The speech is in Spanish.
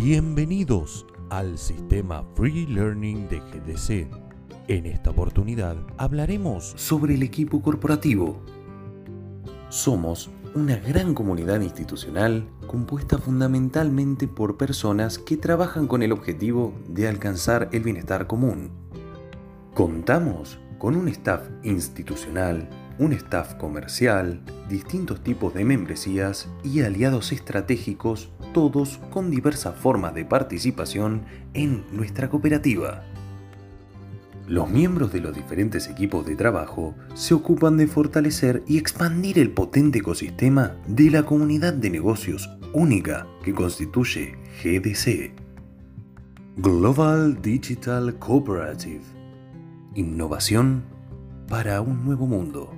Bienvenidos al sistema Free Learning de GDC. En esta oportunidad hablaremos sobre el equipo corporativo. Somos una gran comunidad institucional compuesta fundamentalmente por personas que trabajan con el objetivo de alcanzar el bienestar común. Contamos con un staff institucional, un staff comercial, distintos tipos de membresías y aliados estratégicos, todos con diversas formas de participación en nuestra cooperativa. Los miembros de los diferentes equipos de trabajo se ocupan de fortalecer y expandir el potente ecosistema de la comunidad de negocios única que constituye GDC. Global Digital Cooperative. Innovación para un nuevo mundo.